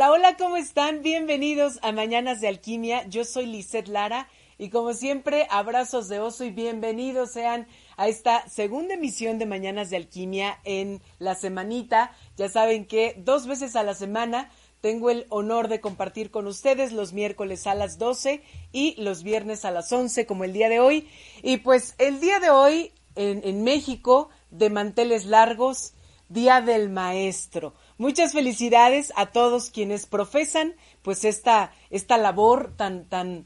Hola, hola, ¿cómo están? Bienvenidos a Mañanas de Alquimia. Yo soy Lisette Lara y como siempre, abrazos de oso y bienvenidos sean a esta segunda emisión de Mañanas de Alquimia en la semanita. Ya saben que dos veces a la semana tengo el honor de compartir con ustedes los miércoles a las 12 y los viernes a las 11 como el día de hoy. Y pues el día de hoy en, en México de manteles largos, Día del Maestro. Muchas felicidades a todos quienes profesan pues esta, esta labor tan, tan,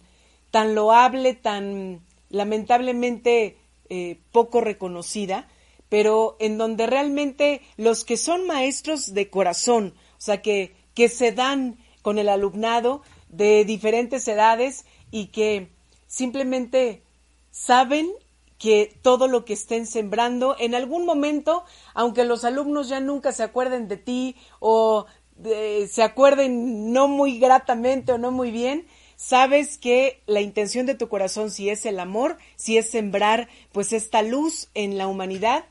tan loable, tan lamentablemente eh, poco reconocida, pero en donde realmente los que son maestros de corazón, o sea, que, que se dan con el alumnado de diferentes edades y que simplemente saben que todo lo que estén sembrando en algún momento, aunque los alumnos ya nunca se acuerden de ti o de, se acuerden no muy gratamente o no muy bien, sabes que la intención de tu corazón, si es el amor, si es sembrar pues esta luz en la humanidad,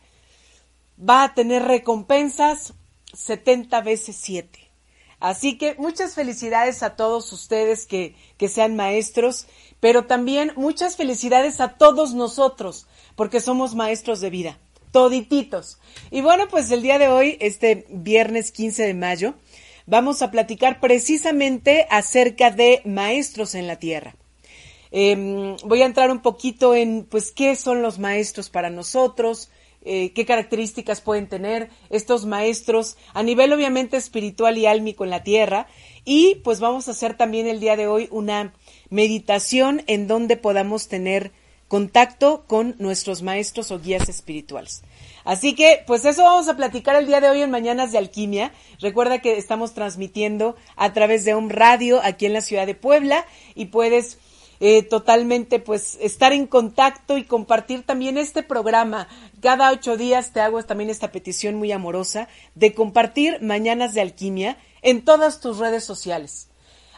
va a tener recompensas 70 veces 7. Así que muchas felicidades a todos ustedes que, que sean maestros, pero también muchas felicidades a todos nosotros, porque somos maestros de vida, todititos. Y bueno, pues el día de hoy, este viernes 15 de mayo, vamos a platicar precisamente acerca de maestros en la tierra. Eh, voy a entrar un poquito en, pues, qué son los maestros para nosotros, eh, qué características pueden tener estos maestros a nivel obviamente espiritual y álmico en la tierra. Y pues vamos a hacer también el día de hoy una meditación en donde podamos tener contacto con nuestros maestros o guías espirituales. Así que, pues eso vamos a platicar el día de hoy en Mañanas de Alquimia. Recuerda que estamos transmitiendo a través de un radio aquí en la ciudad de Puebla y puedes eh, totalmente pues estar en contacto y compartir también este programa. Cada ocho días te hago también esta petición muy amorosa de compartir Mañanas de Alquimia en todas tus redes sociales.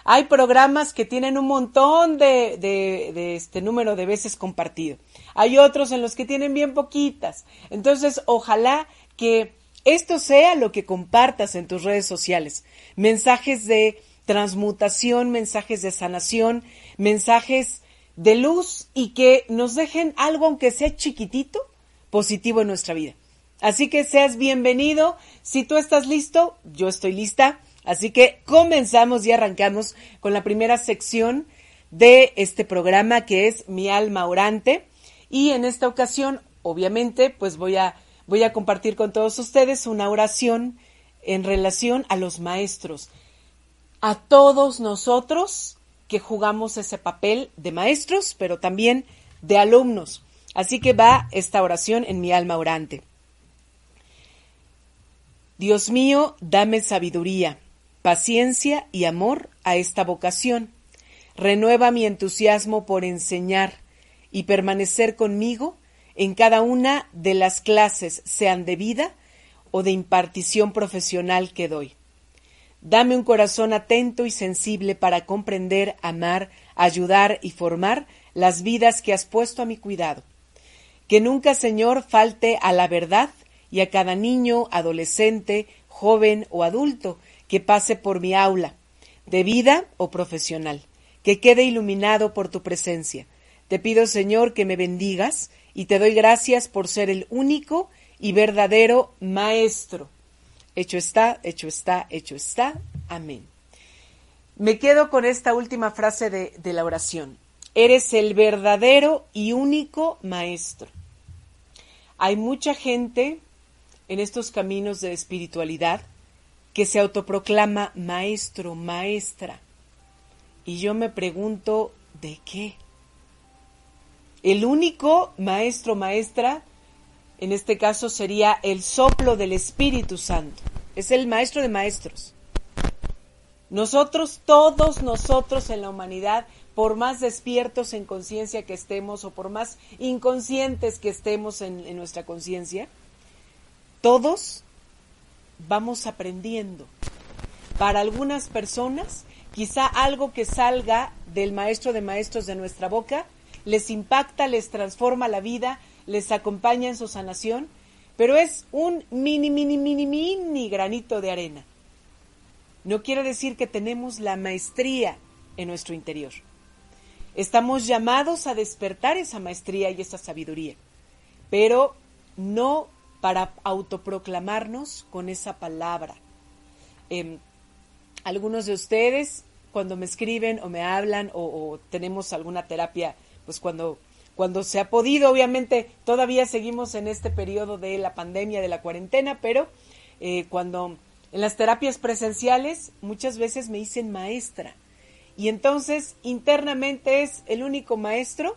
Hay programas que tienen un montón de, de, este número de veces compartido. Hay otros en los que tienen bien poquitas. Entonces, ojalá que esto sea lo que compartas en tus redes sociales. Mensajes de transmutación, mensajes de sanación, mensajes de luz y que nos dejen algo, aunque sea chiquitito, positivo en nuestra vida. Así que seas bienvenido. Si tú estás listo, yo estoy lista. Así que comenzamos y arrancamos con la primera sección de este programa que es Mi alma orante y en esta ocasión obviamente pues voy a voy a compartir con todos ustedes una oración en relación a los maestros, a todos nosotros que jugamos ese papel de maestros, pero también de alumnos. Así que va esta oración en mi alma orante. Dios mío, dame sabiduría, paciencia y amor a esta vocación. Renueva mi entusiasmo por enseñar y permanecer conmigo en cada una de las clases, sean de vida o de impartición profesional que doy. Dame un corazón atento y sensible para comprender, amar, ayudar y formar las vidas que has puesto a mi cuidado. Que nunca, Señor, falte a la verdad y a cada niño, adolescente, joven o adulto que pase por mi aula, de vida o profesional, que quede iluminado por tu presencia. Te pido, Señor, que me bendigas y te doy gracias por ser el único y verdadero Maestro. Hecho está, hecho está, hecho está. Amén. Me quedo con esta última frase de, de la oración. Eres el verdadero y único Maestro. Hay mucha gente en estos caminos de espiritualidad que se autoproclama maestro, maestra. Y yo me pregunto, ¿de qué? El único maestro, maestra, en este caso sería el soplo del Espíritu Santo. Es el maestro de maestros. Nosotros, todos nosotros en la humanidad, por más despiertos en conciencia que estemos o por más inconscientes que estemos en, nuestra conciencia, todos vamos aprendiendo. Para algunas personas, quizá algo que salga del maestro de maestros de nuestra boca les impacta, les transforma la vida, les acompaña en su sanación, pero es un mini, mini, mini, mini granito de arena. No quiere decir que tenemos la maestría en nuestro interior. Estamos llamados a despertar esa maestría y esa sabiduría, pero no para autoproclamarnos con esa palabra. Em, algunos de ustedes, cuando me escriben o me hablan o, o tenemos alguna terapia pues cuando, cuando se ha podido, obviamente todavía seguimos en este periodo de la pandemia, de la cuarentena, pero eh, cuando en las terapias presenciales muchas veces me dicen maestra. Y entonces internamente es el único maestro,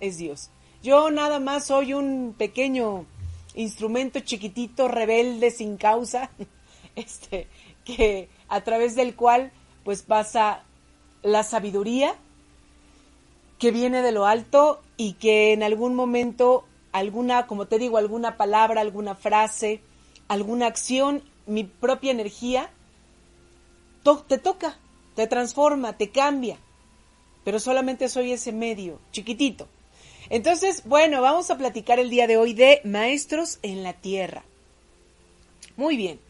es Dios. Yo nada más soy un pequeño instrumento chiquitito, rebelde, sin causa, este, que a través del cual pues pasa la sabiduría, que viene de lo alto y que en algún momento alguna, como te digo, alguna palabra, alguna frase, alguna acción, mi propia energía, te toca, te transforma, te cambia. Pero solamente soy ese medio, chiquitito. Entonces, bueno, vamos a platicar el día de hoy de maestros en la tierra. Muy bien.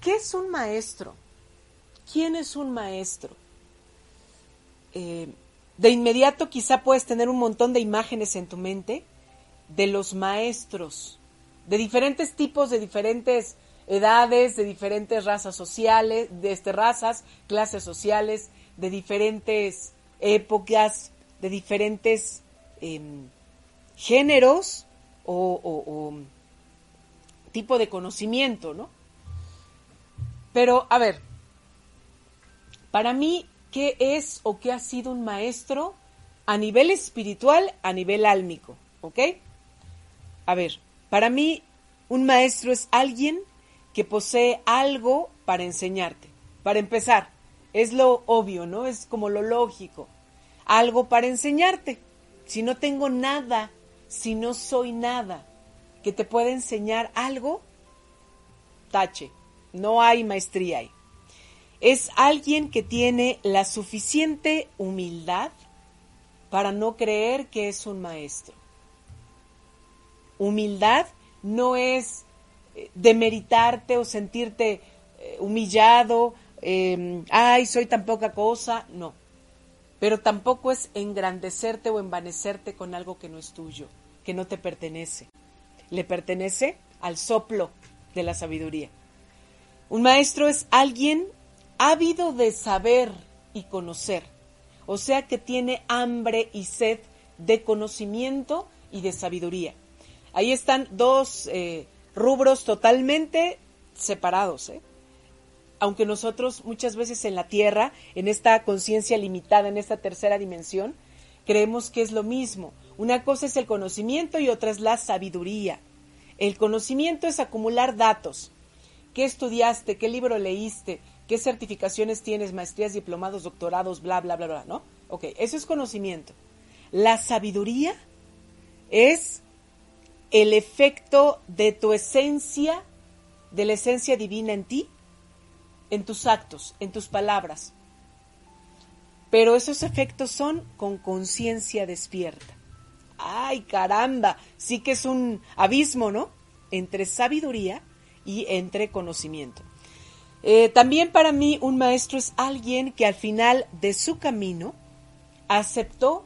¿Qué es un maestro? ¿Quién es un maestro? Eh, de inmediato quizá puedes tener un montón de imágenes en tu mente de los maestros, de diferentes tipos, de diferentes edades, de diferentes razas sociales, de este, razas, clases sociales, de diferentes épocas, de diferentes em, géneros o, o tipo de conocimiento, ¿no? Pero, a ver, para mí qué es o qué ha sido un maestro a nivel espiritual, a nivel álmico, ¿ok? A ver, para mí un maestro es alguien que posee algo para enseñarte. Para empezar, es lo obvio, ¿no? Es como lo lógico. Algo para enseñarte. Si no tengo nada, si no soy nada que te pueda enseñar algo, tache. No hay maestría ahí es alguien que tiene la suficiente humildad para no creer que es un maestro. Humildad no es eh, demeritarte o sentirte eh, humillado, em, ay, soy tan poca cosa, no. Pero tampoco es engrandecerte o envanecerte con algo que no es tuyo, que no te pertenece. Le pertenece al soplo de la sabiduría. Un maestro es alguien ávido de saber y conocer. o sea que tiene hambre y sed de conocimiento y de sabiduría. Ahí están dos eh, rubros totalmente separados. ¿eh? Aunque nosotros muchas veces en la Tierra, en esta conciencia limitada, en esta tercera dimensión, creemos que es lo mismo. Una cosa es el conocimiento y otra es la sabiduría. El conocimiento es acumular datos. ¿Qué estudiaste? ¿Qué libro leíste? ¿Qué certificaciones tienes? Maestrías, diplomados, doctorados, bla, bla, bla, bla, ¿no? Ok, eso es conocimiento. La sabiduría es el efecto de tu esencia, de la esencia divina en ti, en tus actos, en tus palabras. Pero esos efectos son con conciencia despierta. ¡Ay, caramba! Sí que es un abismo, ¿no? Entre sabiduría y entre conocimiento. Eh, también para mí un maestro es alguien que al final de su camino aceptó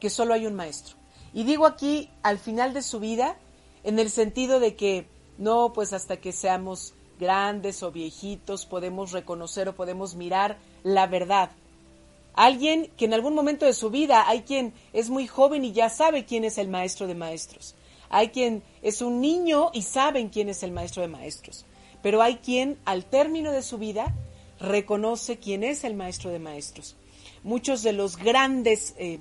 que solo hay un maestro. Y digo aquí al final de su vida en el sentido de que no, pues hasta que seamos grandes o viejitos podemos reconocer o podemos mirar la verdad. Alguien que en algún momento de su vida hay quien es muy joven y ya sabe quién es el maestro de maestros. Hay quien es un niño y saben quién es el maestro de maestros. Pero hay quien al término de su vida reconoce quién es el maestro de maestros. Muchos de los grandes eh,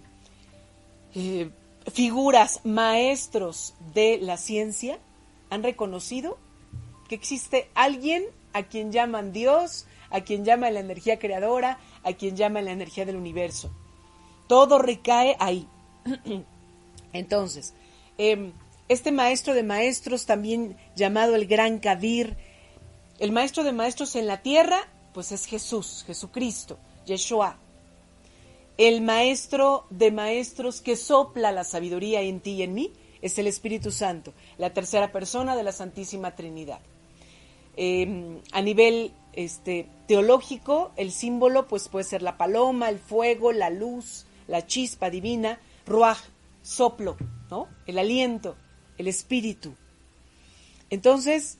eh, figuras, maestros de la ciencia, han reconocido que existe alguien a quien llaman Dios, a quien llaman la energía creadora, a quien llaman la energía del universo. Todo recae ahí. Entonces, em, este maestro de maestros, también llamado el Gran Kabir, el maestro de maestros en la tierra, pues es Jesús, Jesucristo, Yeshua el maestro de maestros que sopla la sabiduría en ti y en mí es el Espíritu Santo, la tercera persona de la Santísima Trinidad. Em, a nivel este, teológico, el símbolo pues, puede ser la paloma, el fuego, la luz, la chispa divina, ruaj, soplo, ¿no? el aliento, el espíritu. Entonces,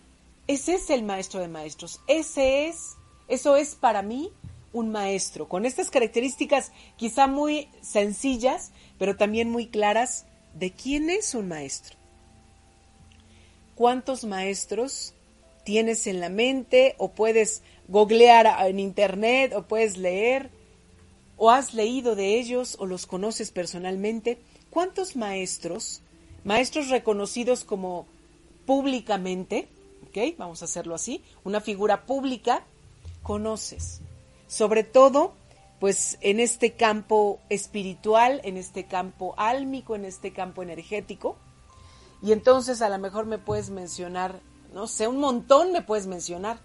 ese es el maestro de maestros, ese es, eso es para mí un maestro, con estas características quizá muy sencillas, pero también muy claras de quién es un maestro. ¿Cuántos maestros tienes en la mente o puedes googlear en internet o puedes leer o has leído de ellos o los conoces personalmente? ¿Cuántos maestros, maestros reconocidos como públicamente, Vamos a hacerlo así, una figura pública, conoces? sobre todo pues en este campo espiritual, en este campo álmico, en este campo energético. Y entonces a lo mejor me puedes mencionar, no sé, un montón me puedes mencionar.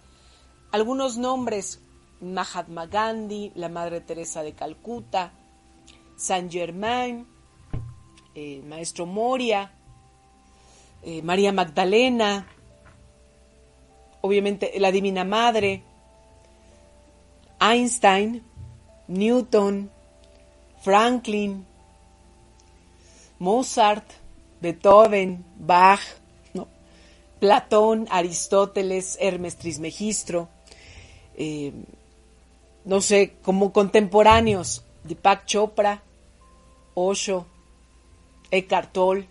Algunos nombres, Mahatma Gandhi, la Madre Teresa de Calcuta, Saint Germain, el Maestro Moria, eh, María Magdalena, obviamente la Divina Madre, Einstein, Newton, Franklin, Mozart, Beethoven, Bach, Platón, Aristóteles, Hermes Trismegistro, eh, no sé, como contemporáneos, Deepak Chopra, Osho, Eckhart Tolle,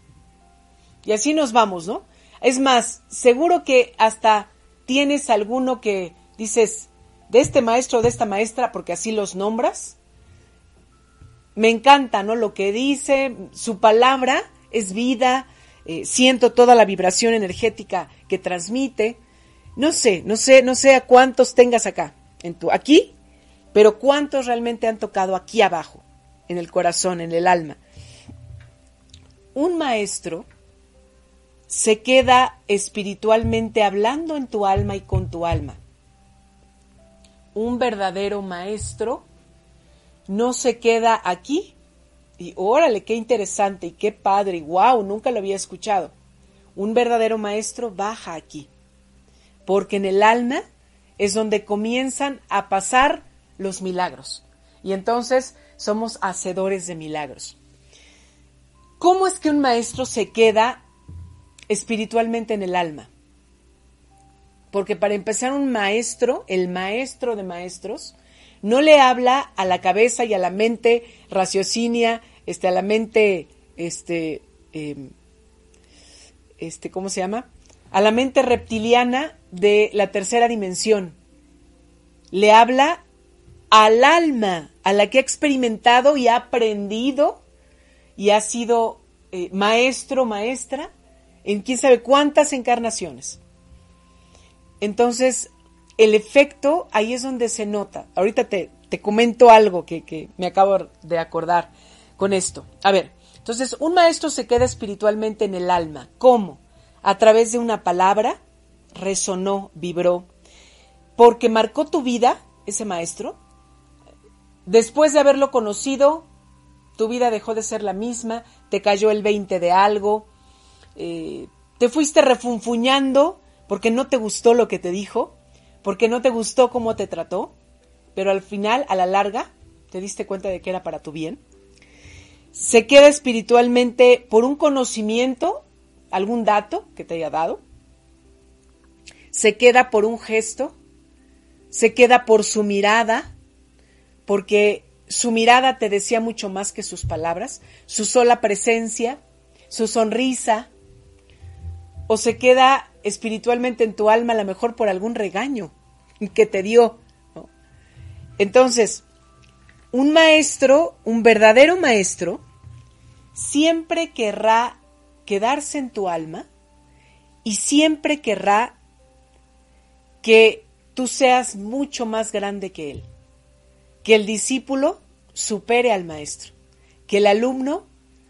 y así nos vamos, ¿no? Es más, seguro que hasta tienes alguno que dices, de este maestro o de esta maestra, porque así los nombras. Me encanta, ¿no? Lo que dice, su palabra es vida, eh, siento toda la vibración energética que transmite. No sé, no sé, no sé a cuántos tengas acá, en tu, aquí, pero cuántos realmente han tocado aquí abajo, en el corazón, en el alma. Un maestro se queda espiritualmente hablando en tu alma y con tu alma un verdadero maestro no se queda aquí. Y órale, qué interesante y qué padre, y wow, nunca lo había escuchado. Un verdadero maestro baja aquí, porque en el alma es donde comienzan a pasar los milagros. Y entonces somos hacedores de milagros. ¿Cómo es que un maestro se queda espiritualmente en el alma? Porque para empezar un maestro, el maestro de maestros, no le habla a la cabeza y a la mente raciocinia, este, a la mente, este, em, este, ¿cómo se llama? A la mente reptiliana de la tercera dimensión. Le habla al alma, a la que ha experimentado y ha aprendido y ha sido eh, maestro, maestra en quién sabe cuántas encarnaciones. Entonces, el efecto ahí es donde se nota. Ahorita te, te comento algo que, que me acabo de acordar con esto. A ver, entonces un maestro se queda espiritualmente en el alma. ¿Cómo? A través de una palabra, resonó, vibró, porque marcó tu vida, ese maestro. Después de haberlo conocido, tu vida dejó de ser la misma, te cayó el 20 de algo, eh, te fuiste refunfuñando porque no te gustó lo que te dijo, porque no te gustó cómo te trató, pero al final, a la larga, te diste cuenta de que era para tu bien. Se queda espiritualmente por un conocimiento, algún dato que te haya dado. Se queda por un gesto. Se queda por su mirada, porque su mirada te decía mucho más que sus palabras, su sola presencia, su sonrisa, o se queda espiritualmente en tu alma a lo mejor por algún regaño que te dio. Entonces, un maestro, un verdadero maestro, siempre querrá quedarse en tu alma y siempre querrá que tú seas mucho más grande que él, que el discípulo supere al maestro, que el alumno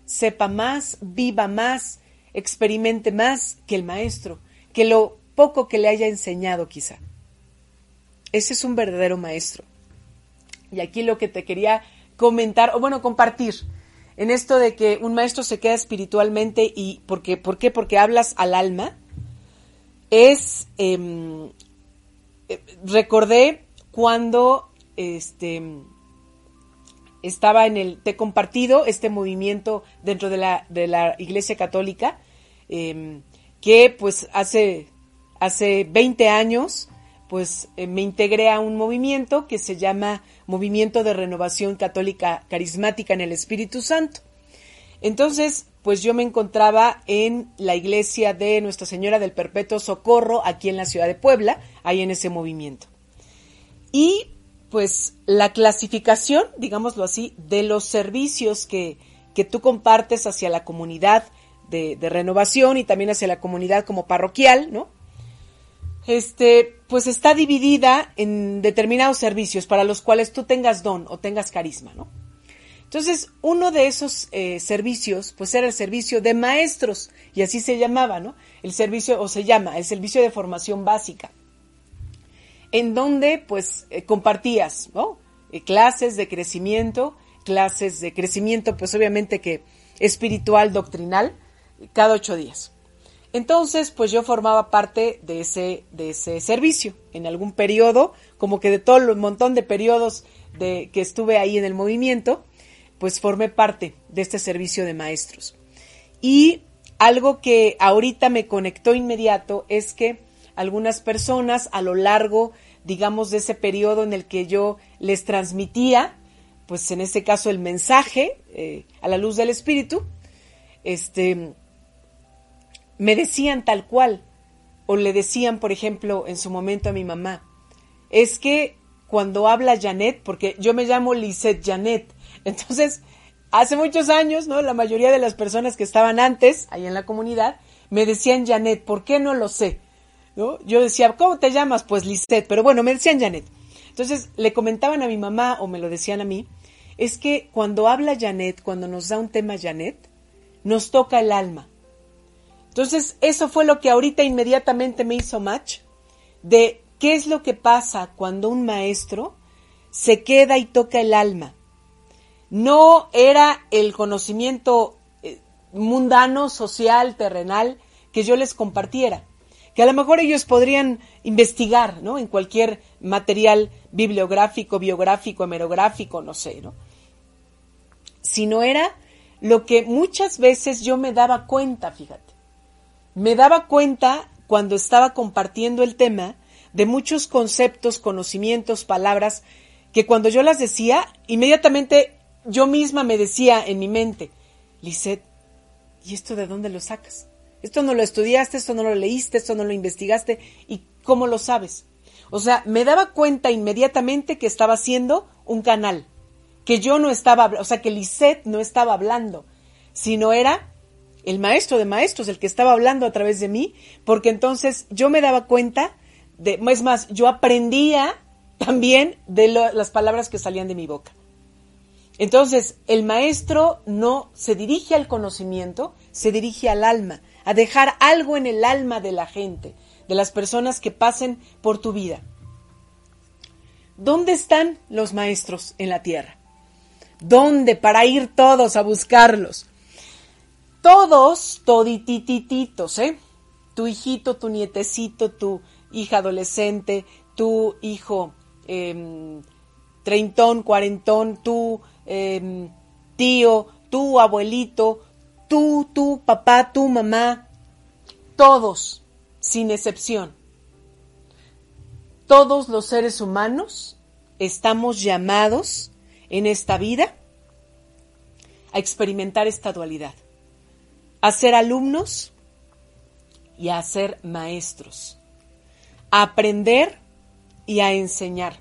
sepa más, viva más, experimente más que el maestro, que lo poco que le haya enseñado quizá. Ese es un verdadero maestro. Y aquí lo que te quería comentar, o bueno, compartir, en esto de que un maestro se queda espiritualmente y porque, ¿por qué? Porque hablas al alma, es, em, eh, recordé cuando este, estaba en el Te Compartido, este movimiento dentro de la, de la Iglesia Católica, em, que pues hace, hace 20 años pues eh, me integré a un movimiento que se llama Movimiento de Renovación Católica Carismática en el Espíritu Santo. Entonces, pues yo me encontraba en la iglesia de Nuestra Señora del Perpetuo Socorro, aquí en la ciudad de Puebla, ahí en ese movimiento. Y pues la clasificación, digámoslo así, de los servicios que, que tú compartes hacia la comunidad de, renovación y también hacia la comunidad como parroquial, ¿no? Este, pues está dividida en determinados servicios para los cuales tú tengas don o tengas carisma, ¿no? Entonces, uno de esos eh, servicios, pues era el servicio de maestros, y así se llamaba, ¿no? El servicio, o se llama, el servicio de formación básica en donde pues eh, compartías, ¿no? Eh, clases de crecimiento, clases de crecimiento pues obviamente que espiritual, doctrinal, cada ocho días. Entonces, pues yo formaba parte de ese, de ese servicio. En algún periodo, como que de todo el montón de periodos de, que estuve ahí en el movimiento, pues formé parte de este servicio de maestros. Y algo que ahorita me conectó inmediato es que algunas personas a lo largo, digamos, de ese periodo en el que yo les transmitía, pues en este caso el mensaje eh, a la luz del Espíritu, este, me decían tal cual, o le decían, por ejemplo, en su momento a mi mamá, es que cuando habla Janet, porque yo me llamo Lisette Janet, entonces, hace muchos años, ¿no? La mayoría de las personas que estaban antes, ahí en la comunidad, me decían Janet, ¿por qué no lo sé? Yo decía, ¿cómo te llamas? Pues Lisette, pero bueno, me decían Janet. Entonces le comentaban a mi mamá o me lo decían a mí, es que cuando habla Janet, cuando nos da un tema Janet, nos toca el alma. Entonces eso fue lo que ahorita inmediatamente me hizo match de qué es lo que pasa cuando un maestro se queda y toca el alma. No era el conocimiento eh, mundano, social, terrenal que yo les compartiera que a lo mejor ellos podrían investigar, ¿no? En cualquier material bibliográfico, biográfico, hemerográfico, no sé, ¿no? Sino era lo que muchas veces yo me daba cuenta, fíjate. Me daba cuenta cuando estaba compartiendo el tema de muchos conceptos, conocimientos, palabras que cuando yo las decía, inmediatamente yo misma me decía en mi mente, Lisette, ¿y esto de dónde lo sacas? Esto no lo estudiaste, esto no lo leíste, esto no lo investigaste, ¿y cómo lo sabes? O sea, me daba cuenta inmediatamente que estaba haciendo un canal, que yo no estaba, o sea, que Lisette no estaba hablando, sino era el maestro de maestros el que estaba hablando a través de mí, porque entonces yo me daba cuenta de, es más, yo aprendía también de las palabras que salían de mi boca. Entonces, el maestro no se dirige al conocimiento, se dirige al alma, a dejar algo en el alma de la gente, de las personas que pasen por tu vida. ¿Dónde están los maestros en la tierra? ¿Dónde para ir todos a buscarlos? Todos, todititititos, ¿eh? Tu hijito, tu nietecito, tu hija adolescente, tu hijo eh, treintón, cuarentón, tu em, tío, tu abuelito, tú, tu papá, tu mamá, todos, sin excepción. Todos los seres humanos estamos llamados en esta vida a experimentar esta dualidad, a ser alumnos y a ser maestros, a aprender y a enseñar.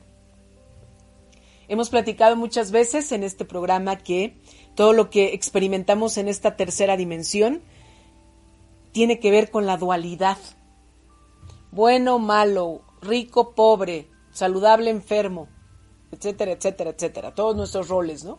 Hemos platicado muchas veces en este programa que todo lo que experimentamos en esta tercera dimensión tiene que ver con la dualidad. Bueno, malo, rico, pobre, saludable, enfermo, etcétera, etcétera, etcétera. Todos nuestros roles, ¿no?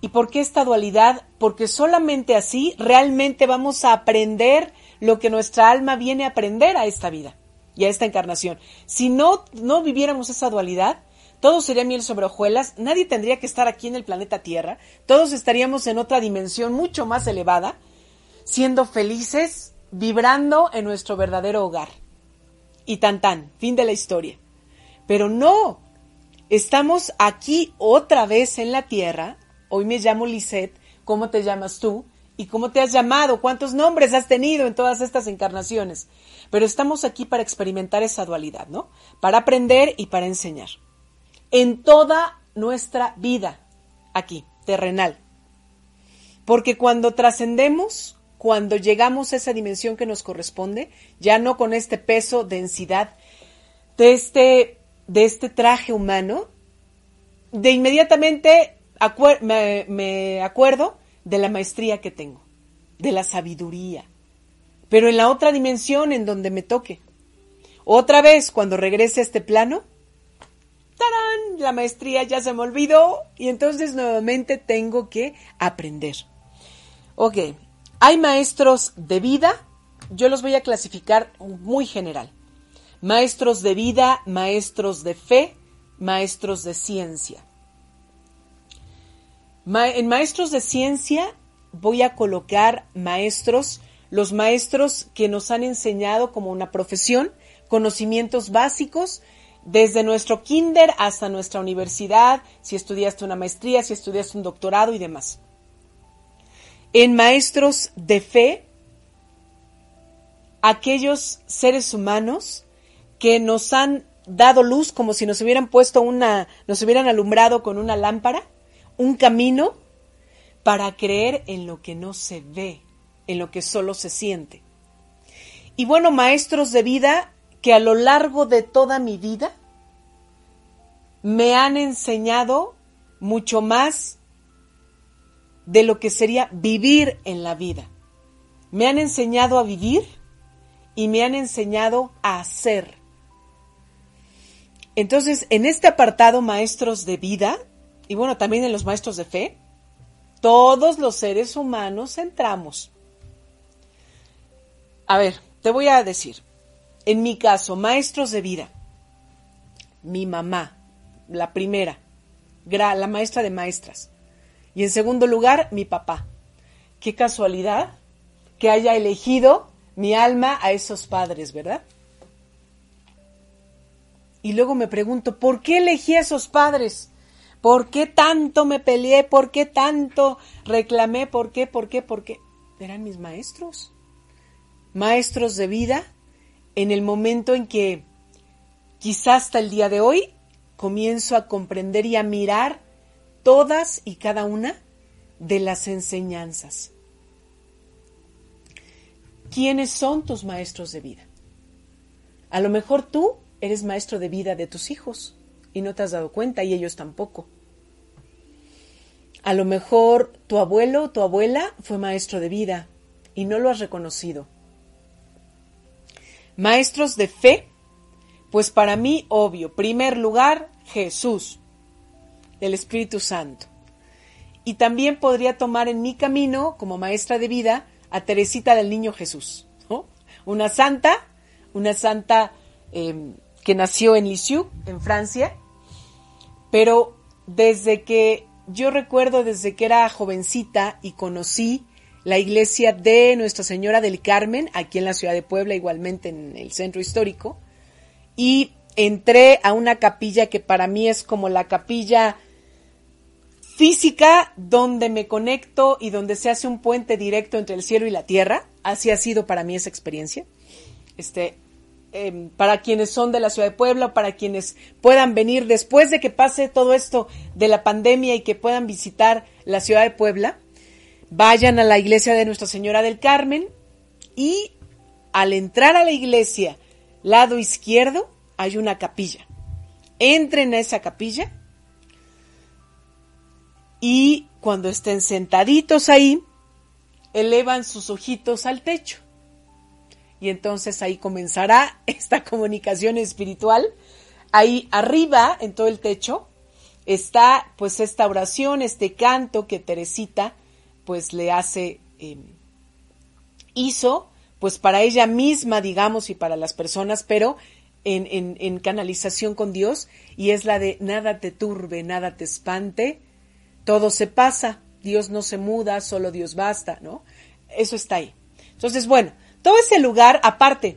¿Y por qué esta dualidad? Porque solamente así realmente vamos a aprender lo que nuestra alma viene a aprender a esta vida y a esta encarnación. Si no, no viviéramos esa dualidad, todo sería miel sobre hojuelas, nadie tendría que estar aquí en el planeta Tierra, todos estaríamos en otra dimensión mucho más elevada, siendo felices, vibrando en nuestro verdadero hogar. Y tan tan, fin de la historia. Pero no, estamos aquí otra vez en la Tierra, hoy me llamo Lisette, ¿cómo te llamas tú? ¿Y cómo te has llamado? ¿Cuántos nombres has tenido en todas estas encarnaciones? Pero estamos aquí para experimentar esa dualidad, ¿no? Para aprender y para enseñar. En toda nuestra vida, aquí, terrenal. Porque cuando trascendemos, cuando llegamos a esa dimensión que nos corresponde, ya no con este peso, densidad de este, de este traje humano, de inmediatamente me, me acuerdo de la maestría que tengo, de la sabiduría, pero en la otra dimensión en donde me toque. Otra vez, cuando regrese a este plano, La maestría ya se me olvidó y entonces nuevamente tengo que aprender. Ok, hay maestros de vida, yo los voy a clasificar muy general. Maestros de vida, maestros de fe, maestros de ciencia en maestros de ciencia voy a colocar maestros, los maestros que nos han enseñado como una profesión, conocimientos básicos, desde nuestro kinder hasta nuestra universidad, si estudiaste una maestría, si estudiaste un doctorado y demás. En maestros de fe, aquellos seres humanos que nos han dado luz como si nos hubieran puesto una, nos hubieran alumbrado con una lámpara un camino para creer en lo que no se ve, en lo que solo se siente. Y bueno, maestros de vida que a lo largo de toda mi vida me han enseñado mucho más de lo que sería vivir en la vida. Me han enseñado a vivir y me han enseñado a hacer. Entonces, en este apartado, maestros de vida, y bueno, también en los maestros de fe, todos los seres humanos entramos. A ver, te voy a decir, en mi caso, maestros de vida, mi mamá, la primera, la maestra de maestras, y en segundo lugar, mi papá. Qué casualidad que haya elegido mi alma a esos padres, ¿verdad? Y luego me pregunto, ¿por qué elegí a esos padres? ¿Por qué tanto me peleé? ¿Por qué tanto reclamé? ¿Por qué? ¿Por qué? ¿Por qué? Eran mis maestros. Maestros de vida en el momento en que quizás hasta el día de hoy comienzo a comprender y a mirar todas y cada una de las enseñanzas. ¿Quiénes son tus maestros de vida? A lo mejor tú eres maestro de vida de tus hijos y no te has dado cuenta y ellos tampoco. A lo mejor tu abuelo o tu abuela fue maestro de vida y no lo has reconocido. Maestros de fe, pues para mí, obvio, primer lugar, Jesús, el Espíritu Santo. Y también podría tomar en mi camino, como maestra de vida, a Teresita del Niño Jesús, una santa, una santa em, que nació en Lisieux, en Francia, pero desde que yo recuerdo, desde que era jovencita y conocí la iglesia de Nuestra Señora del Carmen, aquí en la ciudad de Puebla, igualmente en el centro histórico, y entré a una capilla que para mí es como la capilla física donde me conecto y donde se hace un puente directo entre el cielo y la tierra. Así ha sido para mí esa experiencia. Este, em, para quienes son de la ciudad de Puebla, para quienes puedan venir después de que pase todo esto de la pandemia y que puedan visitar la ciudad de Puebla, vayan a la iglesia de Nuestra Señora del Carmen y al entrar a la iglesia, lado izquierdo, hay una capilla. Entren a esa capilla y cuando estén sentaditos ahí, elevan sus ojitos al techo. Y entonces ahí comenzará esta comunicación espiritual. Ahí arriba, en todo el techo, está pues esta oración, este canto que Teresita pues le hace, em, hizo pues para ella misma, digamos, y para las personas, pero en canalización con Dios, y es la de nada te turbe, nada te espante, todo se pasa, Dios no se muda, solo Dios basta, ¿no? Eso está ahí. Entonces, bueno, todo ese lugar, aparte,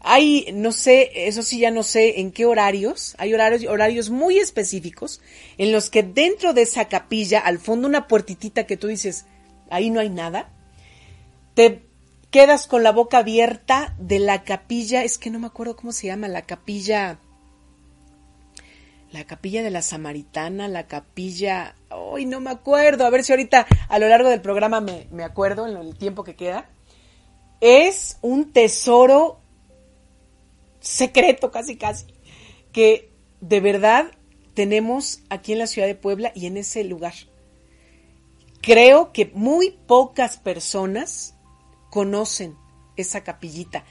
hay, no sé, eso sí ya no sé en qué horarios, hay horarios, horarios muy específicos en los que dentro de esa capilla, al fondo una puertitita que tú dices, ahí no hay nada, te quedas con la boca abierta de la capilla, es que no me acuerdo cómo se llama, la capilla la capilla de la Samaritana, la capilla, hoy no me acuerdo, a ver si ahorita a lo largo del programa me, me acuerdo en el tiempo que queda. Es un tesoro secreto casi casi, que de verdad tenemos aquí en la ciudad de Puebla y en ese lugar. Creo que muy pocas personas conocen esa capillita.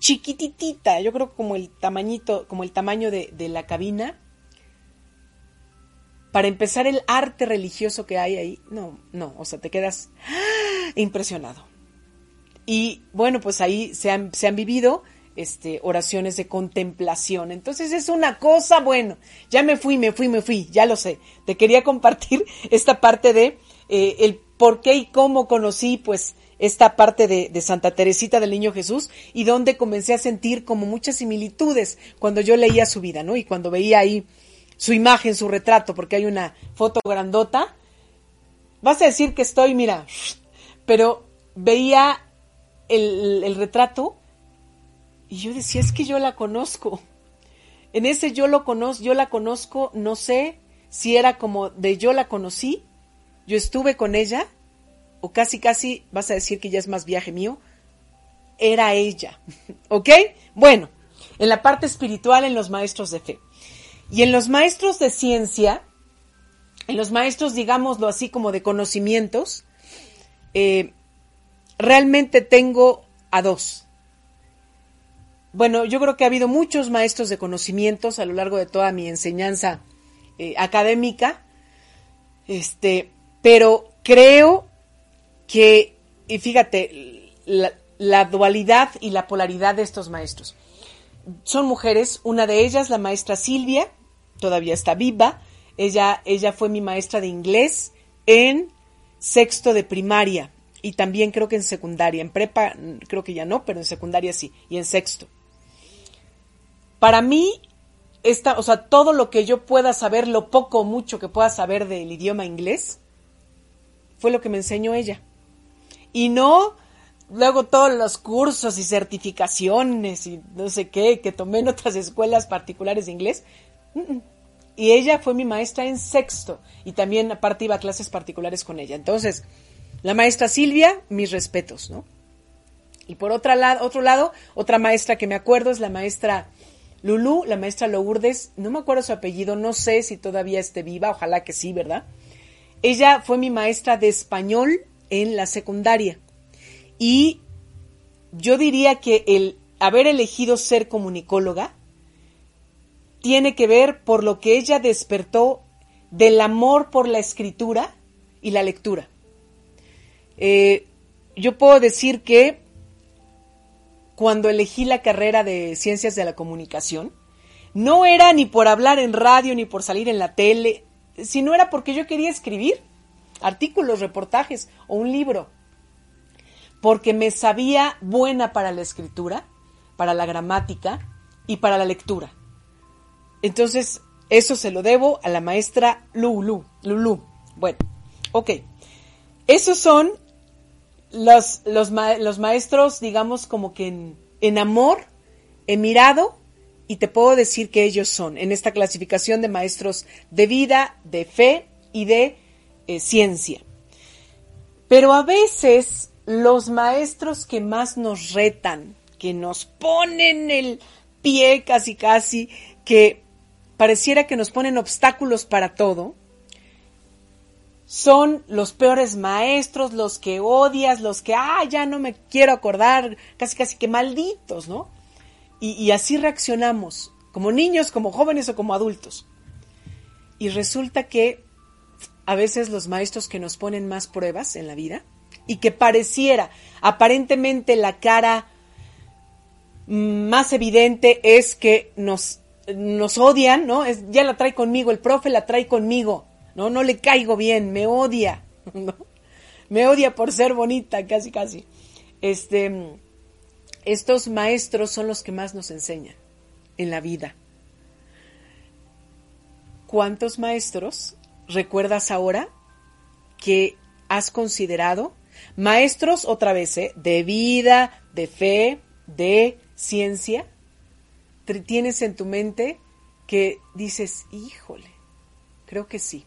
Chiquititita, yo creo como el tamañito, como el tamaño de, la cabina, para empezar el arte religioso que hay ahí, no, no, o sea, te quedas impresionado. Y bueno, pues ahí se han, se han vivido este, oraciones de contemplación. Entonces es una cosa, bueno, ya me fui, me fui, me fui, ya lo sé. Te quería compartir esta parte de eh, el por qué y cómo conocí, pues, esta parte de, Santa Teresita del Niño Jesús y donde comencé a sentir como muchas similitudes cuando yo leía su vida, ¿no? Y cuando veía ahí su imagen, su retrato, porque hay una foto grandota, vas a decir que estoy, mira, pero veía el, el retrato y yo decía, es que yo la conozco. En ese yo lo conozco, yo la conozco, no sé si era como de yo la conocí, yo estuve con ella, o casi casi vas a decir que ya es más viaje mío, era ella. ¿Ok? Bueno, en la parte espiritual, en los maestros de fe. Y en los maestros de ciencia, en los maestros, digámoslo así, como de conocimientos, eh, realmente tengo a dos. Bueno, yo creo que ha habido muchos maestros de conocimientos a lo largo de toda mi enseñanza eh, académica, este, pero creo que, y fíjate, la, dualidad y la polaridad de estos maestros. Son mujeres, una de ellas, la maestra Silvia, todavía está viva. Ella, ella fue mi maestra de inglés en sexto de primaria y también creo que en secundaria. En prepa creo que ya no, pero en secundaria sí, y en sexto. Para mí, esta, o sea, todo lo que yo pueda saber, lo poco o mucho que pueda saber del idioma inglés, fue lo que me enseñó ella. Y no luego todos los cursos y certificaciones y no sé qué que tomé en otras escuelas particulares de inglés. y ella fue mi maestra en sexto y también aparte iba a clases particulares con ella. Entonces, la maestra Silvia, mis respetos, ¿no? Y por otra lado, otro lado, otra maestra que me acuerdo es la maestra Lulú, la maestra Lourdes, no me acuerdo su apellido, no sé si todavía esté viva, ojalá que sí, ¿verdad? Ella fue mi maestra de español en la secundaria. Y yo diría que el haber elegido ser comunicóloga tiene que ver por lo que ella despertó del amor por la escritura y la lectura. Eh, yo puedo decir que cuando elegí la carrera de ciencias de la comunicación, no era ni por hablar en radio ni por salir en la tele, sino era porque yo quería escribir artículos, reportajes o un libro, porque me sabía buena para la escritura, para la gramática y para la lectura. Entonces, eso se lo debo a la maestra Lulu. Lulu. Bueno, ok. Esos son los, los, maestros, digamos, como que en, en, amor he mirado y te puedo decir que ellos son en esta clasificación de maestros de vida, de fe y de eh, ciencia. Pero a veces los maestros que más nos retan, que nos ponen el pie casi casi, que pareciera que nos ponen obstáculos para todo, son los peores maestros, los que odias, los que, ah, ya no me quiero acordar, casi casi que malditos, ¿no? Y, así reaccionamos, como niños, como jóvenes o como adultos. Y resulta que a veces los maestros que nos ponen más pruebas en la vida y que pareciera, aparentemente la cara más evidente es que nos nos odian, ¿no? Es, ya la trae conmigo, el profe la trae conmigo, ¿no? No le caigo bien, me odia, ¿no? Me odia por ser bonita, casi, casi. Este, estos maestros son los que más nos enseñan en la vida. ¿Cuántos maestros recuerdas ahora que has considerado maestros otra vez, ¿eh? de vida, de fe, de ciencia? tienes en tu mente que dices, híjole, creo que sí.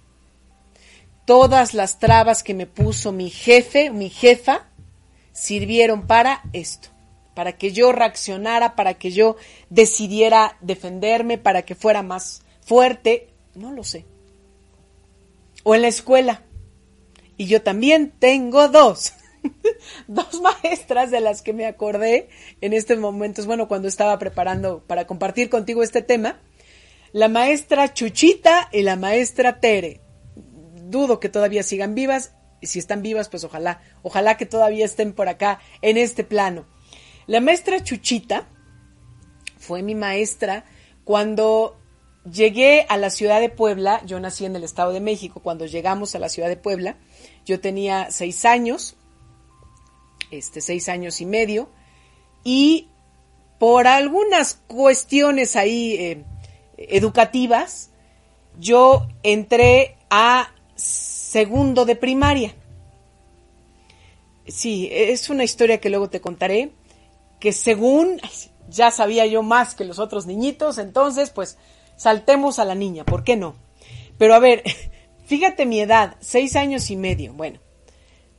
Todas las trabas que me puso mi jefe, mi jefa, sirvieron para esto, para que yo reaccionara, para que yo decidiera defenderme, para que fuera más fuerte, no lo sé. O en la escuela. Y yo también tengo dos. dos maestras de las que me acordé en estos momentos, bueno, cuando estaba preparando para compartir contigo este tema, la maestra Chuchita y la maestra Tere. Dudo que todavía sigan vivas, y si están vivas, pues ojalá, ojalá que todavía estén por acá en este plano. La maestra Chuchita fue mi maestra cuando llegué a la ciudad de Puebla, yo nací en el Estado de México, cuando llegamos a la ciudad de Puebla, yo tenía seis años, este, seis años y medio, y por algunas cuestiones ahí eh, educativas, yo entré a segundo de primaria. Sí, es una historia que luego te contaré, que según ya sabía yo más que los otros niñitos, entonces pues saltemos a la niña, ¿por qué no? Pero a ver, fíjate mi edad, seis años y medio. Bueno,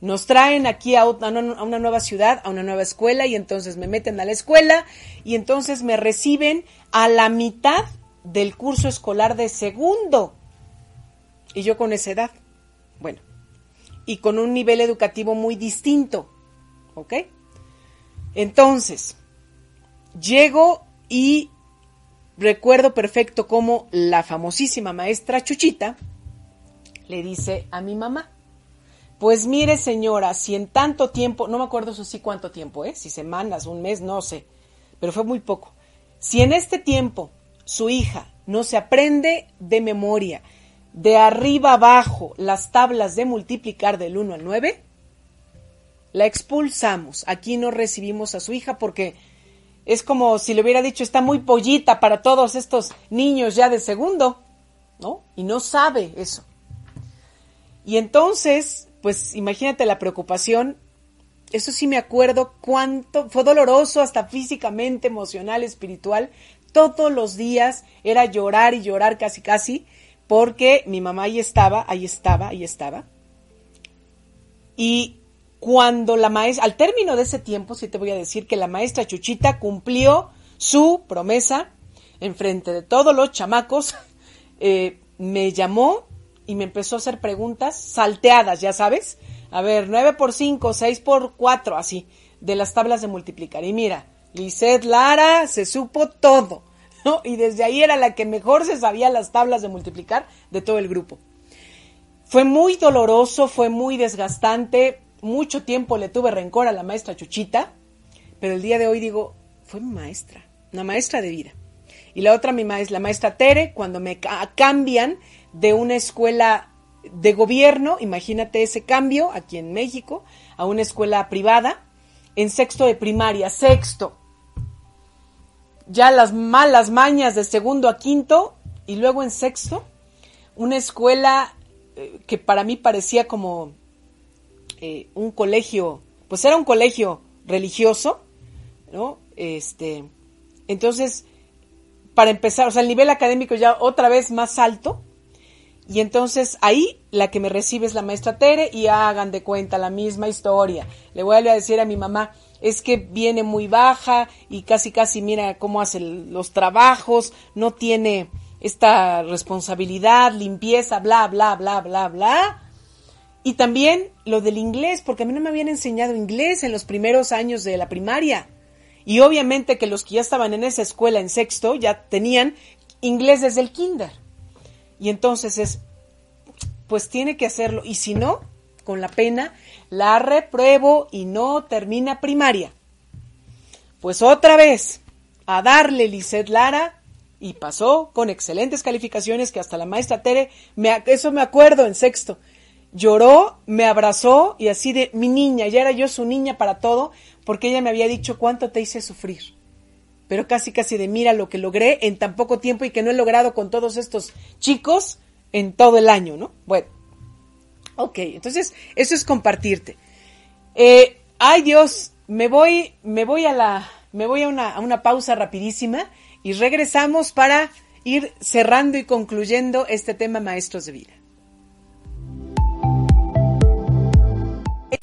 nos traen aquí a una, nueva ciudad, a una nueva escuela y entonces me meten a la escuela y entonces me reciben a la mitad del curso escolar de segundo. Y yo con esa edad. Bueno, y con un nivel educativo muy distinto. ¿Ok? Entonces, llego y recuerdo perfecto cómo la famosísima maestra Chuchita le dice a mi mamá, pues mire, señora, si en tanto tiempo, no me acuerdo eso sí cuánto tiempo, ¿eh? Si semanas, un mes, no sé, pero fue muy poco. Si en este tiempo su hija no se aprende de memoria, de arriba abajo, las tablas de multiplicar del 1 al 9, la expulsamos. Aquí no recibimos a su hija porque es como si le hubiera dicho, está muy pollita para todos estos niños ya de segundo, ¿no? Y no sabe eso. Y entonces pues imagínate la preocupación. Eso sí me acuerdo cuánto fue doloroso hasta físicamente, emocional, espiritual, todos los días era llorar y llorar casi casi, porque mi mamá ahí estaba, ahí estaba, ahí estaba. Y cuando la maestra, al término de ese tiempo, sí te voy a decir que la maestra Chuchita cumplió su promesa en frente de todos los chamacos, eh, me llamó y me empezó a hacer preguntas salteadas, ya sabes. A ver, 9 por 5, 6 por 4, así, de las tablas de multiplicar. Y mira, Lisette Lara se supo todo, ¿no? Y desde ahí era la que mejor se sabía las tablas de multiplicar de todo el grupo. Fue muy doloroso, fue muy desgastante, mucho tiempo le tuve rencor a la maestra Chuchita, pero el día de hoy digo, fue mi maestra, una maestra de vida. Y la otra, mi maestra, la maestra Tere, cuando me cambian de una escuela de gobierno, imagínate ese cambio aquí en México, a una escuela privada, en sexto de primaria, sexto. Ya las malas mañas de segundo a quinto y luego en sexto, una escuela eh, que para mí parecía como eh, un colegio, pues era un colegio religioso, ¿no? Este, entonces, para empezar, o sea, el nivel académico ya otra vez más alto, y entonces ahí la que me recibe es la maestra Tere y hagan de cuenta la misma historia. Le voy a decir a mi mamá, es que viene muy baja y casi casi mira cómo hace los trabajos, no tiene esta responsabilidad, limpieza, bla, bla, bla, bla, bla. Y también lo del inglés, porque a mí no me habían enseñado inglés en los primeros años de la primaria. Y obviamente que los que ya estaban en esa escuela en sexto ya tenían inglés desde el kinder. Y entonces es, pues tiene que hacerlo. Y si no, con la pena, la repruebo y no termina primaria. Pues otra vez, a darle Lisset Lara y pasó con excelentes calificaciones que hasta la maestra Tere, me, eso me acuerdo en sexto, lloró, me abrazó y así de mi niña, ya era yo su niña para todo, porque ella me había dicho cuánto te hice sufrir. Pero casi casi de mira lo que logré en tan poco tiempo y que no he logrado con todos estos chicos en todo el año, ¿no? Bueno, ok, entonces eso es compartirte. Eh, ay Dios, me voy, me voy a la, me voy a una, a una pausa rapidísima y regresamos para ir cerrando y concluyendo este tema maestros de vida.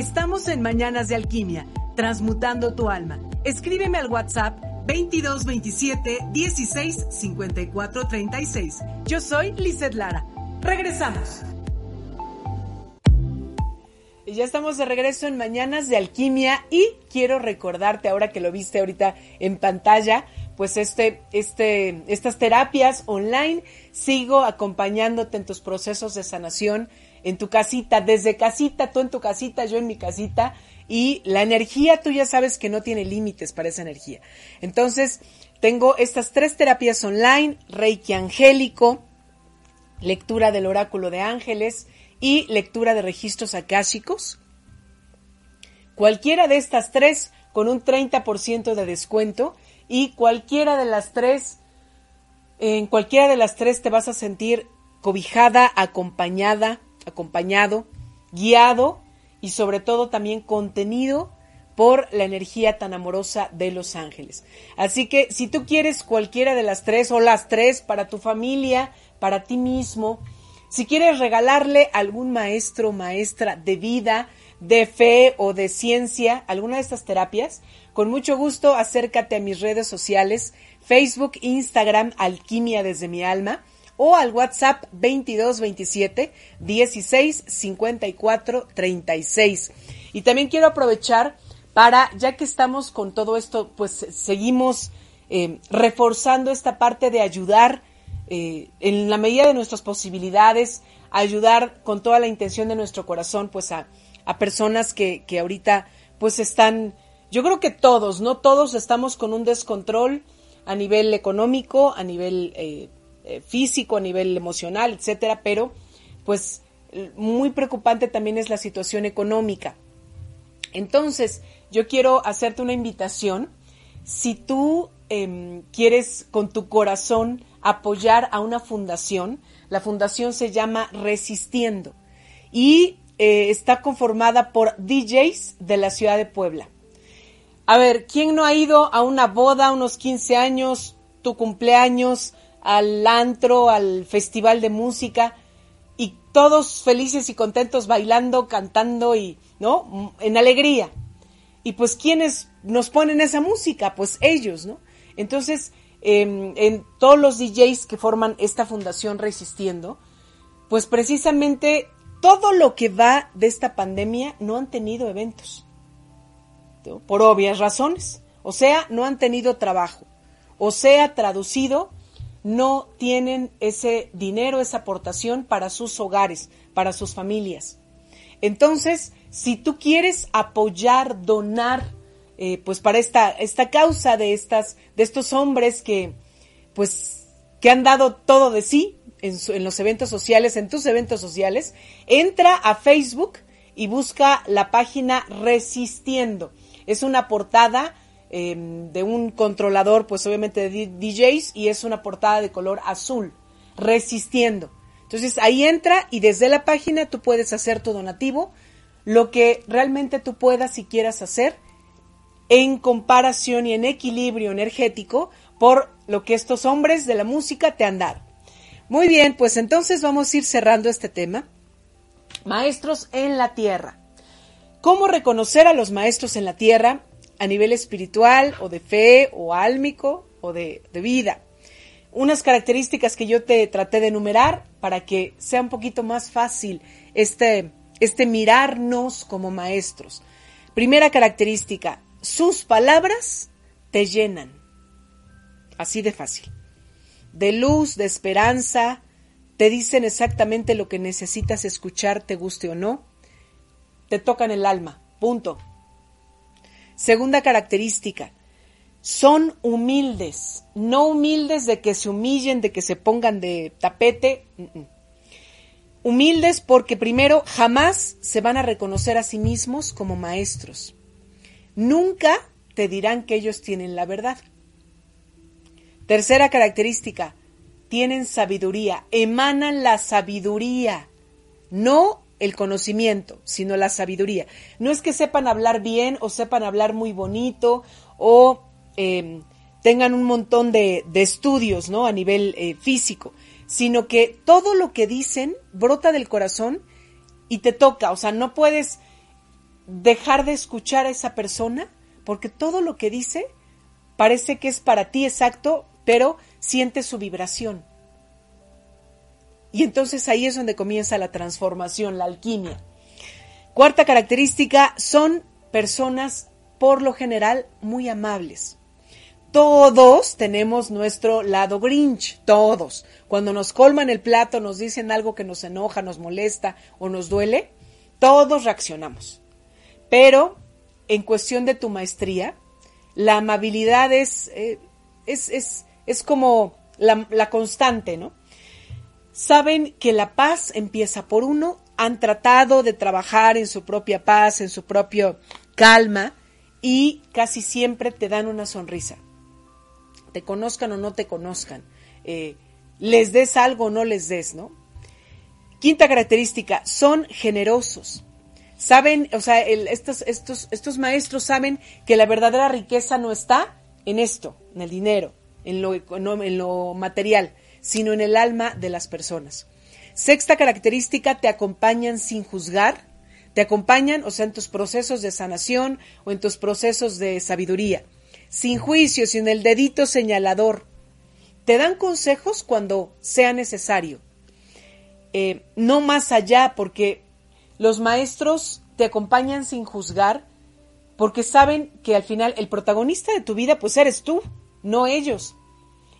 Estamos en Mañanas de Alquimia, transmutando tu alma. Escríbeme al WhatsApp 2227 16 54 36. Yo soy Lizeth Lara. Regresamos. Y ya estamos de regreso en Mañanas de Alquimia y quiero recordarte ahora que lo viste ahorita en pantalla, pues este, este, estas terapias online, sigo acompañándote en tus procesos de sanación en tu casita, desde casita, tú en tu casita, yo en mi casita, y la energía tú ya sabes que no tiene límites para esa energía. Entonces, tengo estas tres terapias online, Reiki angélico, lectura del oráculo de ángeles y lectura de registros akáshicos. Cualquiera de estas tres con un 30% de descuento y cualquiera de las tres, en cualquiera de las tres te vas a sentir cobijada, acompañada, acompañado, guiado y sobre todo también contenido por la energía tan amorosa de los ángeles. Así que si tú quieres cualquiera de las tres o las tres para tu familia, para ti mismo, si quieres regalarle algún maestro, maestra de vida, de fe o de ciencia, alguna de estas terapias, con mucho gusto acércate a mis redes sociales, Facebook, Instagram, Alquimia desde mi alma o al WhatsApp 2227 16 54 36. Y también quiero aprovechar para, ya que estamos con todo esto, pues seguimos eh, reforzando esta parte de ayudar eh, en la medida de nuestras posibilidades, ayudar con toda la intención de nuestro corazón, pues a, personas que, que ahorita pues están, yo creo que todos, no todos estamos con un descontrol a nivel económico, a nivel eh, eh, físico, a nivel emocional, etcétera, pero pues muy preocupante también es la situación económica. Entonces, yo quiero hacerte una invitación. Si tú em, quieres con tu corazón apoyar a una fundación, la fundación se llama Resistiendo y eh, está conformada por DJs de la ciudad de Puebla. A ver, ¿quién no ha ido a una boda, unos 15 años, tu cumpleaños, al antro, al festival de música? y todos felices y contentos bailando, cantando y, ¿no? En alegría. Y pues, ¿quiénes nos ponen esa música? Pues ellos, ¿no? Entonces, em, en todos los DJs que forman esta fundación Resistiendo, pues precisamente todo lo que va de esta pandemia no han tenido eventos. Por obvias razones. O sea, no han tenido trabajo. O sea, traducido, no tienen ese dinero, esa aportación para sus hogares, para sus familias. Entonces, si tú quieres apoyar, donar, eh, pues para esta, esta causa de estas, de estos hombres que, pues, que han dado todo de sí en, en los eventos sociales, en tus eventos sociales, entra a Facebook y busca la página Resistiendo. Es una portada Em, de un controlador, pues obviamente de DJs, y es una portada de color azul, resistiendo. Entonces ahí entra y desde la página tú puedes hacer tu donativo, lo que realmente tú puedas y quieras hacer en comparación y en equilibrio energético por lo que estos hombres de la música te han dado. Muy bien, pues entonces vamos a ir cerrando este tema. Maestros en la tierra. ¿Cómo reconocer a los maestros en la tierra? A nivel espiritual o de fe o álmico o de, vida. Unas características que yo te traté de enumerar para que sea un poquito más fácil este, este mirarnos como maestros. Primera característica, sus palabras te llenan. Así de fácil. De luz, de esperanza, te dicen exactamente lo que necesitas escuchar, te guste o no. Te tocan el alma. Punto. Segunda característica, son humildes, no humildes de que se humillen, de que se pongan de tapete. Humildes porque primero jamás se van a reconocer a sí mismos como maestros. Nunca te dirán que ellos tienen la verdad. Tercera característica, tienen sabiduría, emanan la sabiduría, no el conocimiento, sino la sabiduría. No es que sepan hablar bien o sepan hablar muy bonito o em, tengan un montón de, estudios ¿no? a nivel eh, físico, sino que todo lo que dicen brota del corazón y te toca. O sea, no puedes dejar de escuchar a esa persona porque todo lo que dice parece que es para ti exacto, pero sientes su vibración. Y entonces ahí es donde comienza la transformación, la alquimia. Cuarta característica, son personas por lo general muy amables. Todos tenemos nuestro lado grinch, todos. Cuando nos colman el plato, nos dicen algo que nos enoja, nos molesta o nos duele, todos reaccionamos. Pero en cuestión de tu maestría, la amabilidad es, eh, es, es, es como la, la constante, ¿no? Saben que la paz empieza por uno, han tratado de trabajar en su propia paz, en su propia calma y casi siempre te dan una sonrisa. Te conozcan o no te conozcan, eh, les des algo o no les des, ¿no? Quinta característica, son generosos. Saben, o sea, estos, estos, estos maestros saben que la verdadera riqueza no está en esto, en el dinero, en lo, en lo material, sino en el alma de las personas. Sexta característica, te acompañan sin juzgar, te acompañan, o sea, en tus procesos de sanación o en tus procesos de sabiduría, sin juicio, sin el dedito señalador. Te dan consejos cuando sea necesario, eh, no más allá, porque los maestros te acompañan sin juzgar, porque saben que al final el protagonista de tu vida pues eres tú, no ellos.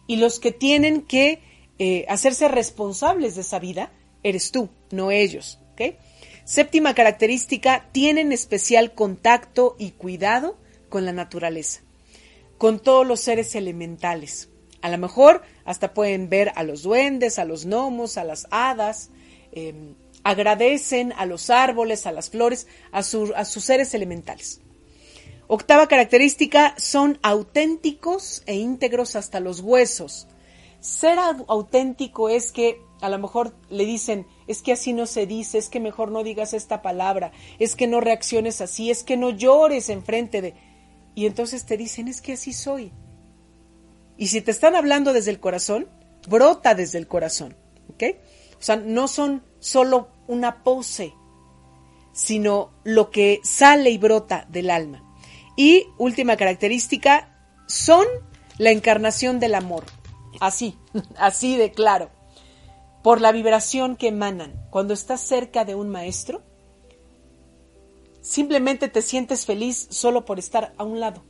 Y los que tienen que eh, hacerse responsables de esa vida, eres tú, no ellos. Séptima característica, tienen especial contacto y cuidado con la naturaleza, con todos los seres elementales. A lo mejor hasta pueden ver a los duendes, a los gnomos, a las hadas, em, agradecen a los árboles, a las flores, a, a sus seres elementales. Octava característica, son auténticos e íntegros hasta los huesos. Ser auténtico es que a lo mejor le dicen, es que así no se dice, es que mejor no digas esta palabra, es que no reacciones así, es que no llores enfrente de... Y entonces te dicen, es que así soy. Y si te están hablando desde el corazón, brota desde el corazón, ¿ok? O sea, no son solo una pose, sino lo que sale y brota del alma. Y última característica, son la encarnación del amor. Así, así de claro. Por la vibración que emanan. Cuando estás cerca de un maestro, simplemente te sientes feliz solo por estar a un lado.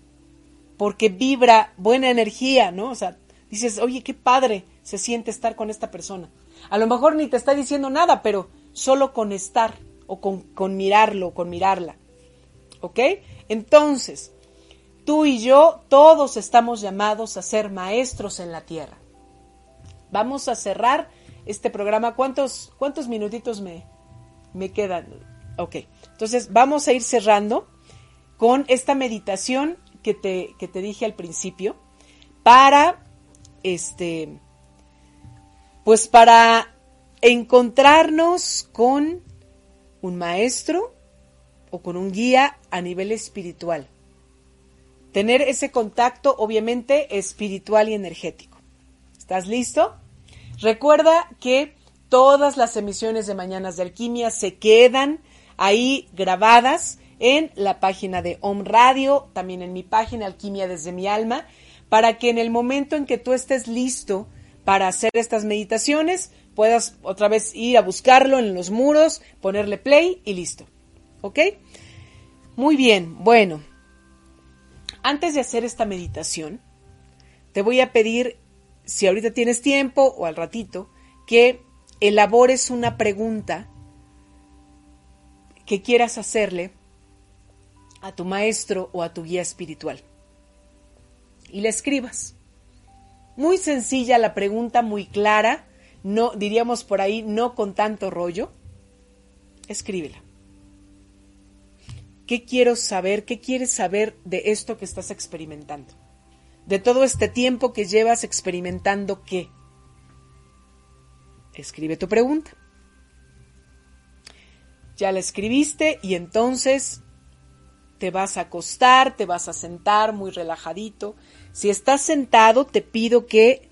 Porque vibra buena energía, ¿no? O sea, dices, oye, qué padre se siente estar con esta persona. A lo mejor ni te está diciendo nada, pero solo con estar o con, con mirarlo, con mirarla. ¿Ok? Entonces, tú y yo, todos estamos llamados a ser maestros en la tierra. Vamos a cerrar este programa. ¿Cuántos, cuántos minutitos me, me quedan? Ok, entonces vamos a ir cerrando con esta meditación que te, que te dije al principio para, este, pues para encontrarnos con un maestro o con un guía a nivel espiritual. Tener ese contacto obviamente espiritual y energético. ¿Estás listo? Recuerda que todas las emisiones de Mañanas de Alquimia se quedan ahí grabadas en la página de Om Radio, también en mi página Alquimia desde mi alma, para que en el momento en que tú estés listo para hacer estas meditaciones, puedas otra vez ir a buscarlo en los muros, ponerle play y listo. ¿Ok? Muy bien, bueno. Antes de hacer esta meditación, te voy a pedir, si ahorita tienes tiempo o al ratito, que elabores una pregunta que quieras hacerle a tu maestro o a tu guía espiritual. Y le escribas. Muy sencilla la pregunta, muy clara, no diríamos por ahí, no con tanto rollo. Escríbela. ¿Qué quiero saber? ¿Qué quieres saber de esto que estás experimentando? De todo este tiempo que llevas experimentando qué? Escribe tu pregunta. Ya la escribiste y entonces te vas a acostar, te vas a sentar muy relajadito. Si estás sentado, te pido que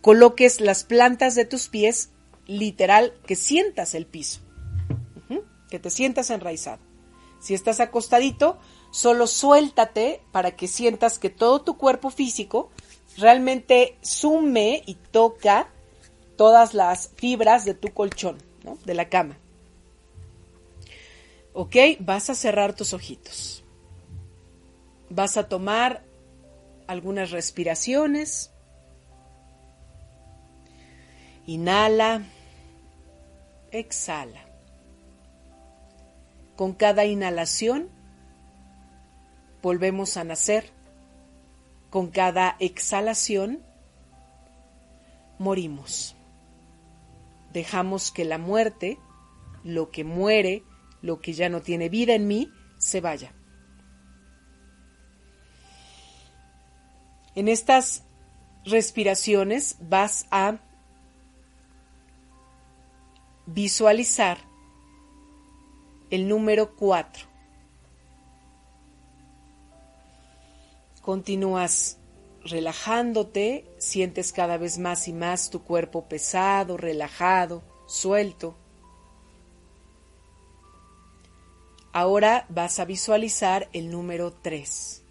coloques las plantas de tus pies, literal, que sientas el piso, que te sientas enraizado. Si estás acostadito, solo suéltate para que sientas que todo tu cuerpo físico realmente sume y toca todas las fibras de tu colchón, de la cama. ¿Ok? Vas a cerrar tus ojitos. Vas a tomar algunas respiraciones. Inhala, exhala. Con cada inhalación volvemos a nacer. Con cada exhalación morimos. Dejamos que la muerte, lo que muere, lo que ya no tiene vida en mí, se vaya. En estas respiraciones vas a visualizar el número 4. Continúas relajándote, sientes cada vez más y más tu cuerpo pesado, relajado, suelto. Ahora vas a visualizar el número 3.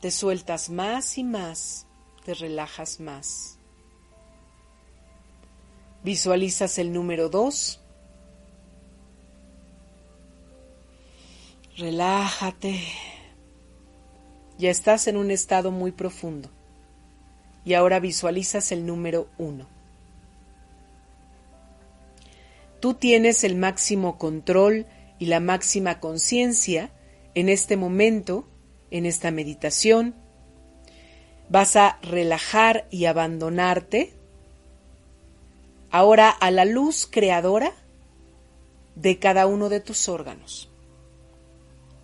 Te sueltas más y más, te relajas más. Visualizas el número 2. Relájate. Ya estás en un estado muy profundo. y ahora visualizas el número uno. Tú tienes el máximo control y la máxima conciencia en este momento, en esta meditación. Vas a relajar y abandonarte ahora a la luz creadora de cada uno de tus órganos.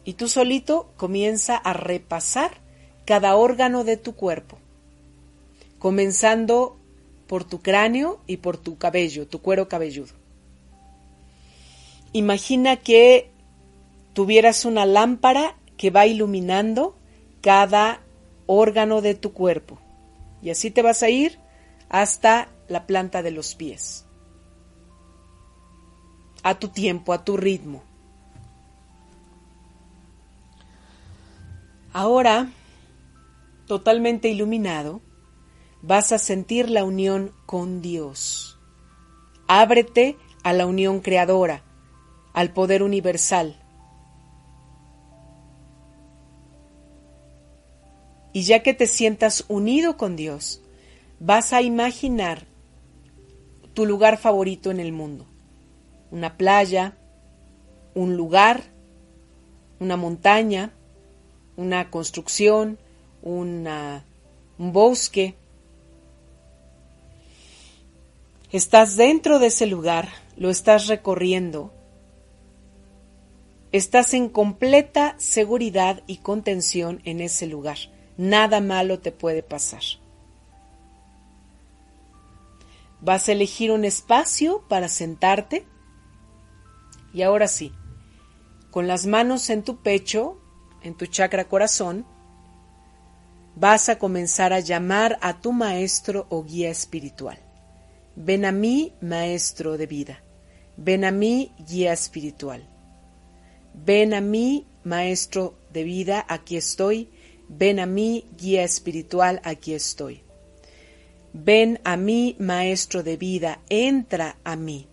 Y tú solito comienza a repasar cada órgano de tu cuerpo, comenzando por tu cráneo y por tu cabello, tu cuero cabelludo. Imagina que tuvieras una lámpara que va iluminando cada órgano de tu cuerpo. Y así te vas a ir hasta la planta de los pies. A tu tiempo, a tu ritmo. Ahora, totalmente iluminado, vas a sentir la unión con Dios. Ábrete a la unión creadora al poder universal. Y ya que te sientas unido con Dios, vas a imaginar tu lugar favorito en el mundo. Una playa, un lugar, una montaña, una construcción, un bosque. Estás dentro de ese lugar, lo estás recorriendo Estás en completa seguridad y contención en ese lugar. Nada malo te puede pasar. Vas a elegir un espacio para sentarte. Y ahora sí, con las manos en tu pecho, en tu chakra corazón, vas a comenzar a llamar a tu maestro o guía espiritual. Ven a mí, maestro de vida. Ven a mí, guía espiritual. Ven a mí, maestro de vida, aquí estoy. Ven a mí, guía espiritual, aquí estoy. Ven a mí, maestro de vida, entra a mí.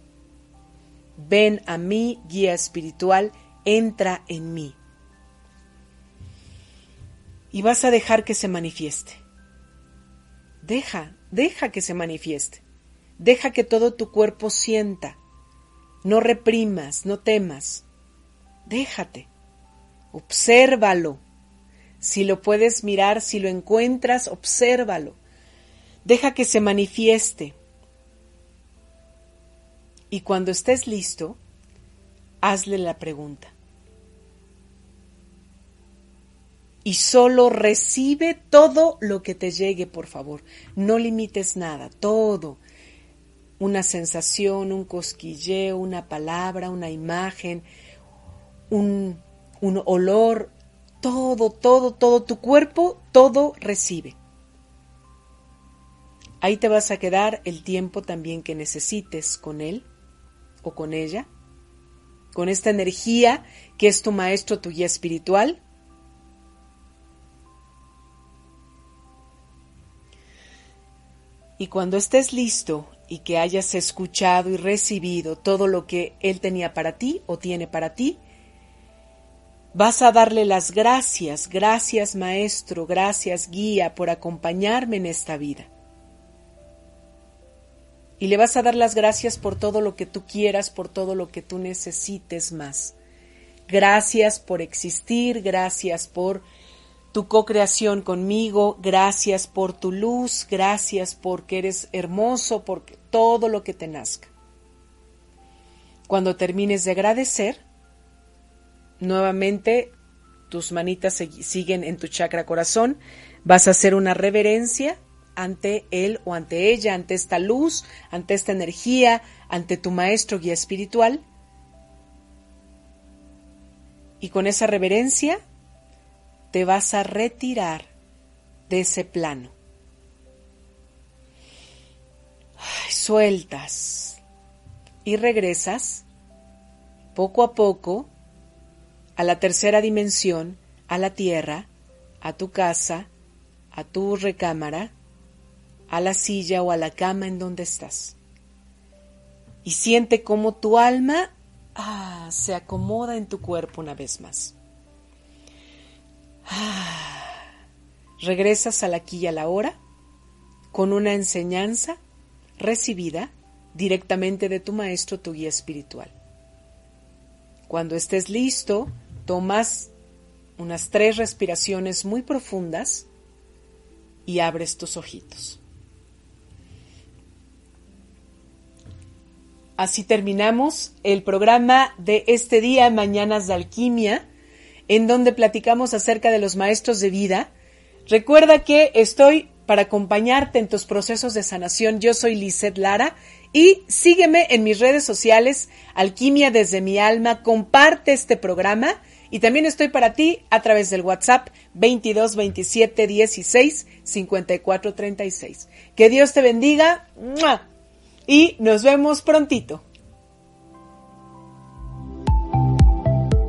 Ven a mí, guía espiritual, entra en mí. Y vas a dejar que se manifieste. Deja, deja que se manifieste. Deja que todo tu cuerpo sienta. No reprimas, no temas. Déjate, obsérvalo. Si lo puedes mirar, si lo encuentras, obsérvalo. Deja que se manifieste. Y cuando estés listo, hazle la pregunta. Y solo recibe todo lo que te llegue, por favor. No limites nada, todo. Una sensación, un cosquilleo, una palabra, una imagen, un, olor, todo, todo, todo tu cuerpo, todo recibe. Ahí te vas a quedar el tiempo también que necesites con él o con ella, con esta energía que es tu maestro, tu guía espiritual. Y cuando estés listo y que hayas escuchado y recibido todo lo que Él tenía para ti o tiene para ti, Vas a darle las gracias, gracias Maestro, gracias Guía por acompañarme en esta vida. Y le vas a dar las gracias por todo lo que tú quieras, por todo lo que tú necesites más. Gracias por existir, gracias por tu co-creación conmigo, gracias por tu luz, gracias porque eres hermoso, por todo lo que te nazca. Cuando termines de agradecer, Nuevamente, tus manitas siguen en tu chakra corazón. Vas a hacer una reverencia ante él o ante ella, ante esta luz, ante esta energía, ante tu maestro guía espiritual. Y con esa reverencia te vas a retirar de ese plano. sueltas y regresas poco a poco a la tercera dimensión, a la tierra, a tu casa, a tu recámara, a la silla o a la cama en donde estás. Y siente cómo tu alma ah, se acomoda en tu cuerpo una vez más. Ah, regresas al aquí y a la hora, con una enseñanza recibida directamente de tu maestro, tu guía espiritual. Cuando estés listo, tomas unas tres respiraciones muy profundas y abres tus ojitos. Así terminamos el programa de este día, Mañanas de Alquimia, en donde platicamos acerca de los maestros de vida. Recuerda que estoy para acompañarte en tus procesos de sanación. Yo soy Lizeth Lara y sígueme en mis redes sociales, Alquimia desde mi alma, comparte este programa y también estoy para ti a través del WhatsApp 22 27 16 54 36. Que Dios te bendiga y nos vemos prontito.